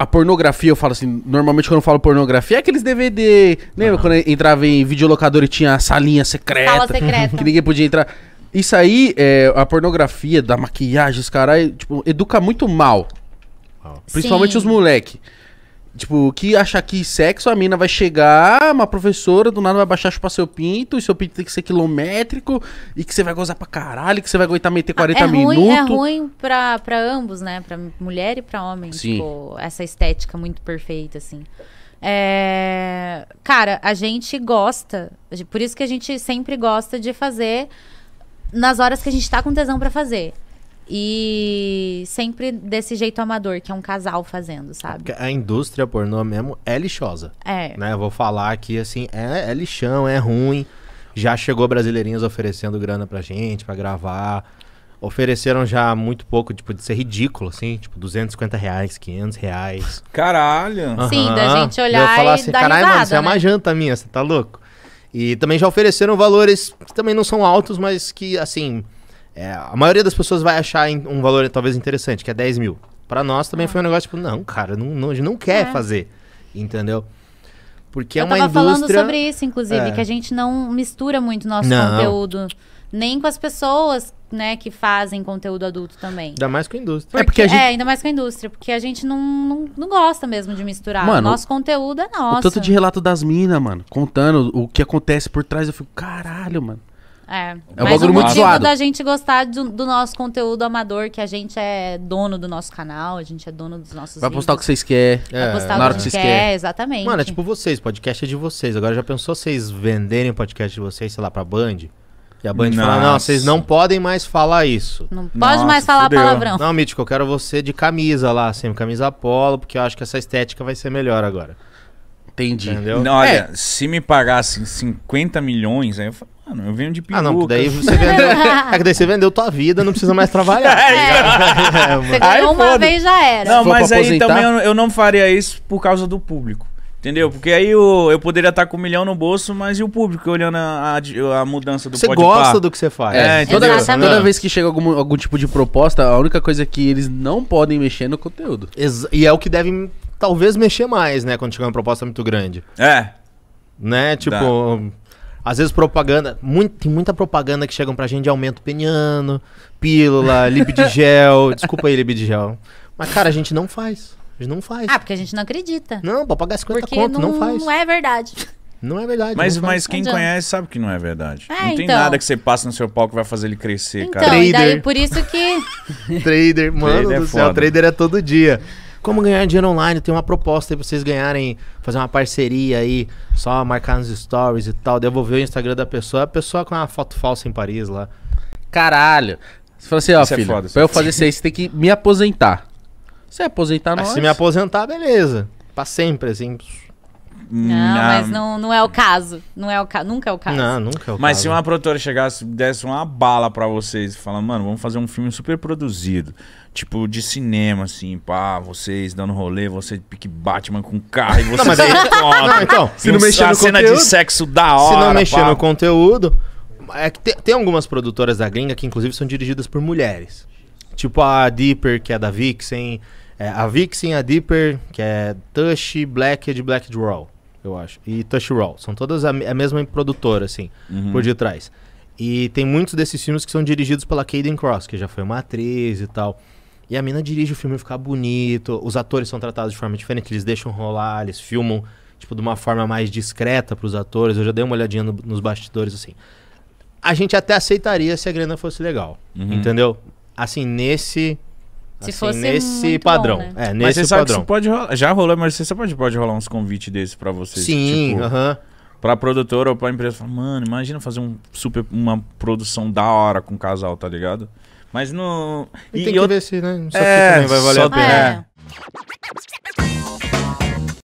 a pornografia, eu falo assim, normalmente quando eu falo pornografia, é aqueles DVD. Lembra quando entrava em videolocador e tinha a salinha secreta? Sala secreta. Que ninguém podia entrar. Isso aí, é, a pornografia, da maquiagem, os caras, tipo, educa muito mal. Principalmente Sim. os moleque. Tipo, que achar que sexo, a mina vai chegar, uma professora, do nada vai baixar chupar seu pinto, e seu pinto tem que ser quilométrico, e que você vai gozar pra caralho, que você vai aguentar meter 40 é ruim, minutos. É ruim pra, pra ambos, né? Pra mulher e pra homem. Sim. Tipo, essa estética muito perfeita, assim. É... Cara, a gente gosta. Por isso que a gente sempre gosta de fazer nas horas que a gente tá com tesão pra fazer. E sempre desse jeito amador, que é um casal fazendo, sabe? Porque A indústria pornô mesmo é lixosa. É. Né? Eu Vou falar aqui assim, é, é lixão, é ruim. Já chegou brasileirinhos oferecendo grana pra gente, pra gravar. Ofereceram já muito pouco, tipo, de ser ridículo, assim, tipo, 250 reais, 500 reais. Caralho. Sim, da gente olhar Eu falar e assim, dar caralho, mano, risada, isso é uma né?" janta minha, você tá louco? E também já ofereceram valores que também não são altos, mas que, assim, é, a maioria das pessoas vai achar um valor talvez interessante, que é 10 mil. Pra nós também foi um negócio, tipo, não, cara, não, não, a gente não quer É. fazer, entendeu? Porque é Eu uma tava indústria... falando sobre isso, inclusive, É. que a gente não mistura muito nosso Não. conteúdo. Nem com as pessoas, né, que fazem conteúdo adulto também. Ainda mais com a indústria. É porque a gente- É, ainda mais com a indústria, porque a gente não, não, não gosta mesmo de misturar. Mano, Nosso conteúdo é O nosso. tanto de relato das minas, mano, contando o que acontece por trás, eu fico, caralho, mano. É, É um mas bagulho o muito motivo zoado. da gente gostar do, do nosso conteúdo amador, que a gente é dono do nosso canal, a gente é dono dos nossos Vai postar o que vocês querem. É, Vai postar na o hora que vocês quer, querem. exatamente. Mano, é tipo vocês, podcast é de vocês. Agora já pensou vocês venderem o podcast de vocês, sei lá, pra Band? E a Band fala, não, vocês não podem mais falar isso. Não pode Nossa, mais falar fudeu. palavrão. Não, Mítico, eu quero você de camisa lá, assim, camisa polo, porque eu acho que essa estética vai ser melhor agora. Entendi. Entendeu? Não, olha, É. se me pagassem 50 milhões, aí eu falo, mano, eu venho de peruca. Ah, não, porque daí você vendeu. é que daí você vendeu tua vida, não precisa mais trabalhar. É, Você mano. ganhou Aí uma foda. vez já era. Não, mas aí também eu, eu não faria isso por causa do público. Entendeu? Porque aí eu, eu poderia estar com um milhão no bolso, mas e o público olhando a, a, a mudança do Você gosta do que você faz. É, toda, Exatamente. toda vez que chega algum, algum tipo de proposta, a única coisa é que eles não podem mexer no conteúdo. Ex- E é o que deve, talvez, mexer mais, né? Quando chegar uma proposta muito grande. É. Né? Tipo, às vezes propaganda. Muito, tem muita propaganda que chegam pra gente de aumento peniano, pílula, libidigel. Desculpa aí, libidigel. Mas, cara, a gente não faz. A gente não faz. Ah, porque a gente não acredita. Não, pra pagar 50 Porque conto, não, não, faz. não é verdade. Não é verdade. Mas, mas quem Adianta. conhece sabe que não é verdade. É, não tem então. nada que você passa no seu palco que vai fazer ele crescer, Então, cara. e daí Trader. por isso que. Trader, mano Trader é do céu, foda. trader é todo dia. Como ganhar dinheiro online? Tem uma proposta aí pra vocês ganharem, fazer uma parceria aí, só marcar nos stories e tal, devolver o Instagram da pessoa, a pessoa com uma foto falsa em Paris lá. Caralho. Você fala assim, ó, Isso é filho, foda, pra eu fazer isso aí, você tem que me aposentar. Você aposentar nós. se me aposentar, beleza. Pra sempre, assim. Não, mas não, não é o caso. Não é o ca... Nunca é o caso. Não, nunca é o Mas caso. se uma produtora chegasse, desse uma bala pra vocês e falar, mano, vamos fazer um filme super produzido. Tipo, de cinema, assim, pá, vocês dando rolê, você pique Batman com carro e vocês mas aí- encontram. Não, então, se não um- mexer no cena conteúdo- de sexo da hora. Se não mexer pá. no conteúdo. É que tem, tem algumas produtoras da gringa que, inclusive, são dirigidas por mulheres. Tipo a Deeper, que é da Vixen. é, a Vixen, a Deeper, que é Tush, Blacked, Blacked Raw, eu acho. E Tush Raw. São todas a, a mesma produtora, assim, Uhum. por detrás. E tem muitos desses filmes que são dirigidos pela Caden Cross, que já foi uma atriz e tal. E a mina dirige o filme ficar bonito. Os atores são tratados de forma diferente, eles deixam rolar, eles filmam, tipo, de uma forma mais discreta pros atores. Eu já dei uma olhadinha no- nos bastidores, assim. A gente até aceitaria se a grana fosse legal, Uhum. entendeu? Assim, nesse... Se assim, fosse nesse muito padrão. bom, né? É, Mas nesse você sabe que padrão. isso pode rolar. Já rolou, mas você pode, pode rolar uns convites desses pra vocês. Sim, tipo, aham. pra produtora ou pra empresa. Fala, Mano, imagina fazer um super, uma produção da hora com um casal, tá ligado? Mas não. E, E, tem eu- que ver se, né? Isso É, vai valer só a pena. tem- É.